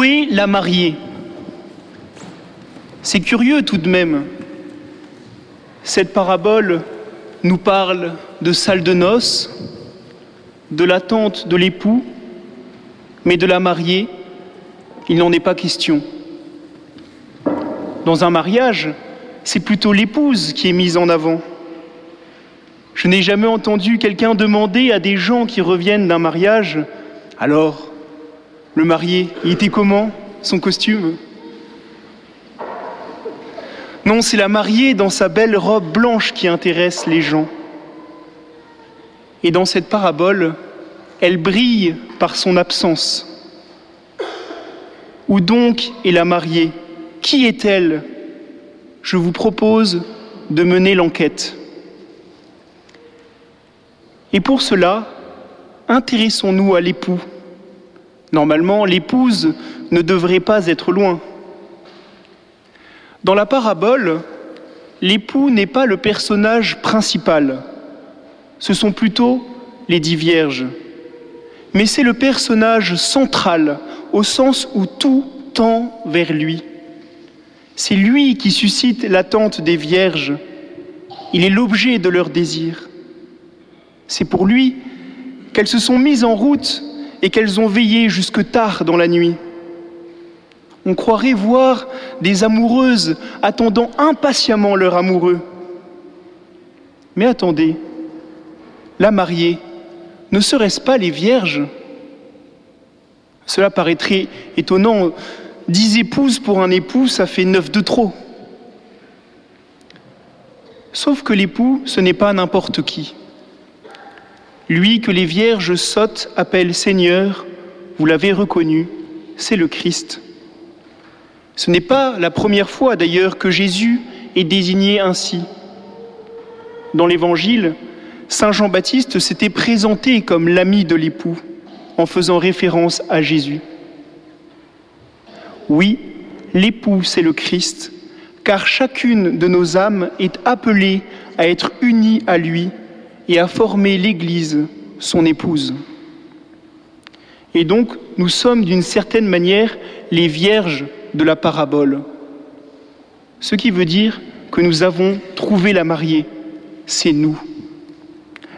La mariée C'est curieux tout de même. Cette parabole nous parle de salle de noces, de l'attente de l'époux, mais de la mariée, il n'en est pas question. Dans un mariage, c'est plutôt l'épouse qui est mise en avant. Je n'ai jamais entendu quelqu'un demander à des gens qui reviennent d'un mariage Alors, le marié, il était comment Son costume? Non, c'est la mariée dans sa belle robe blanche qui intéresse les gens. Et dans cette parabole, elle brille par son absence. Où donc est la mariée? Qui est-elle? Je vous propose de mener l'enquête. Et pour cela, intéressons-nous à l'époux. Normalement, l'épouse ne devrait pas être loin. Dans la parabole, l'époux n'est pas le personnage principal. Ce sont plutôt les dix vierges. Mais c'est le personnage central au sens où tout tend vers lui. C'est lui qui suscite l'attente des vierges. Il est l'objet de leur désir. C'est pour lui qu'elles se sont mises en route et qu'elles ont veillé jusque tard dans la nuit. On croirait voir des amoureuses attendant impatiemment leur amoureux. Mais attendez, la mariée, ne serait-ce pas les vierges? Cela paraîtrait étonnant. Dix épouses pour un époux, ça fait neuf de trop. Sauf que l'époux, ce n'est pas n'importe qui. Lui que les vierges sottes appellent Seigneur, vous l'avez reconnu, c'est le Christ. Ce n'est pas la première fois d'ailleurs que Jésus est désigné ainsi. Dans l'Évangile, Saint Jean-Baptiste s'était présenté comme l'ami de l'époux en faisant référence à Jésus. Oui, l'époux, c'est le Christ, car chacune de nos âmes est appelée à être unie à lui et à former l'Église, son épouse. Et donc, nous sommes d'une certaine manière les vierges de la parabole. Ce qui veut dire que nous avons trouvé la mariée, c'est nous.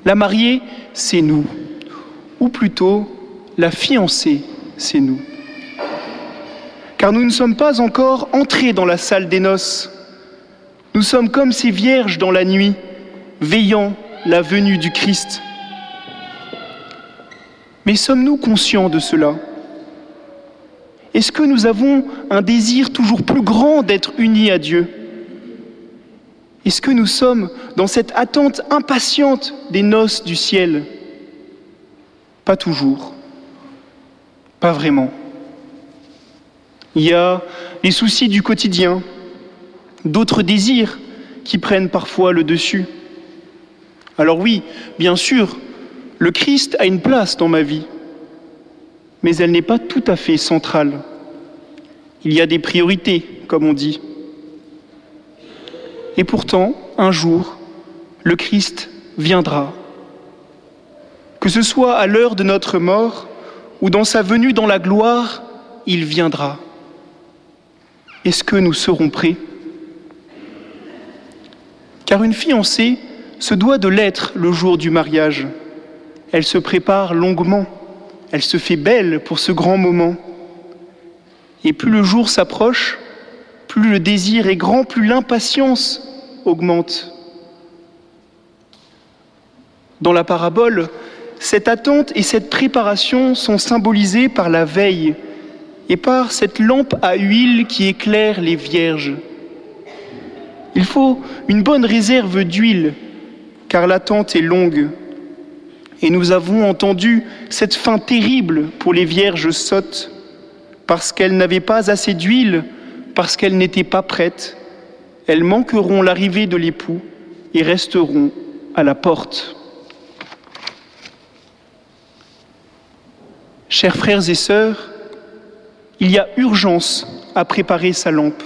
La mariée, c'est nous. Ou plutôt, la fiancée, c'est nous. Car nous ne sommes pas encore entrés dans la salle des noces. Nous sommes comme ces vierges dans la nuit, veillant la venue du Christ. Mais sommes-nous conscients de cela? Est-ce que nous avons un désir toujours plus grand d'être unis à Dieu? Est-ce que nous sommes dans cette attente impatiente des noces du ciel? Pas toujours. Pas vraiment. Il y a les soucis du quotidien, d'autres désirs qui prennent parfois le dessus. Alors oui, bien sûr, le Christ a une place dans ma vie, mais elle n'est pas tout à fait centrale. Il y a des priorités, comme on dit. Et pourtant, un jour, le Christ viendra. Que ce soit à l'heure de notre mort ou dans sa venue dans la gloire, il viendra. Est-ce que nous serons prêts? Car une fiancée, se doit de l'être le jour du mariage. Elle se prépare longuement, elle se fait belle pour ce grand moment. Et plus le jour s'approche, plus le désir est grand, plus l'impatience augmente. Dans la parabole, cette attente et cette préparation sont symbolisées par la veille et par cette lampe à huile qui éclaire les vierges. Il faut une bonne réserve d'huile car l'attente est longue. Et nous avons entendu cette fin terrible pour les vierges sottes, parce qu'elles n'avaient pas assez d'huile, parce qu'elles n'étaient pas prêtes. Elles manqueront l'arrivée de l'époux et resteront à la porte. Chers frères et sœurs, il y a urgence à préparer sa lampe.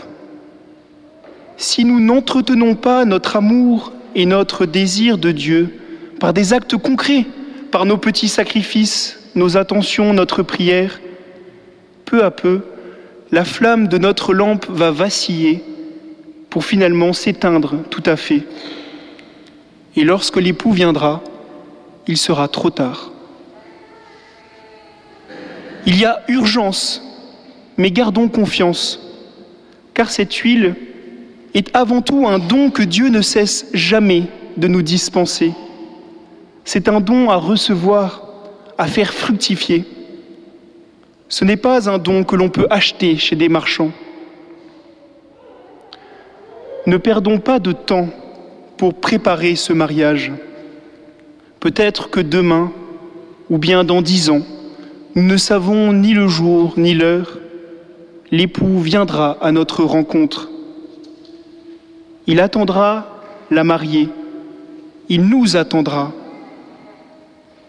Si nous n'entretenons pas notre amour et notre désir de Dieu par des actes concrets, par nos petits sacrifices, nos attentions, notre prière, peu à peu, la flamme de notre lampe va vaciller pour finalement s'éteindre tout à fait. Et lorsque l'époux viendra, il sera trop tard. Il y a urgence, mais gardons confiance, car cette huile est avant tout un don que Dieu ne cesse jamais de nous dispenser. C'est un don à recevoir, à faire fructifier. Ce n'est pas un don que l'on peut acheter chez des marchands. Ne perdons pas de temps pour préparer ce mariage. Peut-être que demain, ou bien dans dix ans, nous ne savons ni le jour ni l'heure, l'époux viendra à notre rencontre. Il attendra la mariée, il nous attendra.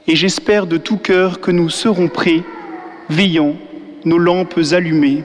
Et j'espère de tout cœur que nous serons prêts, veillant, nos lampes allumées.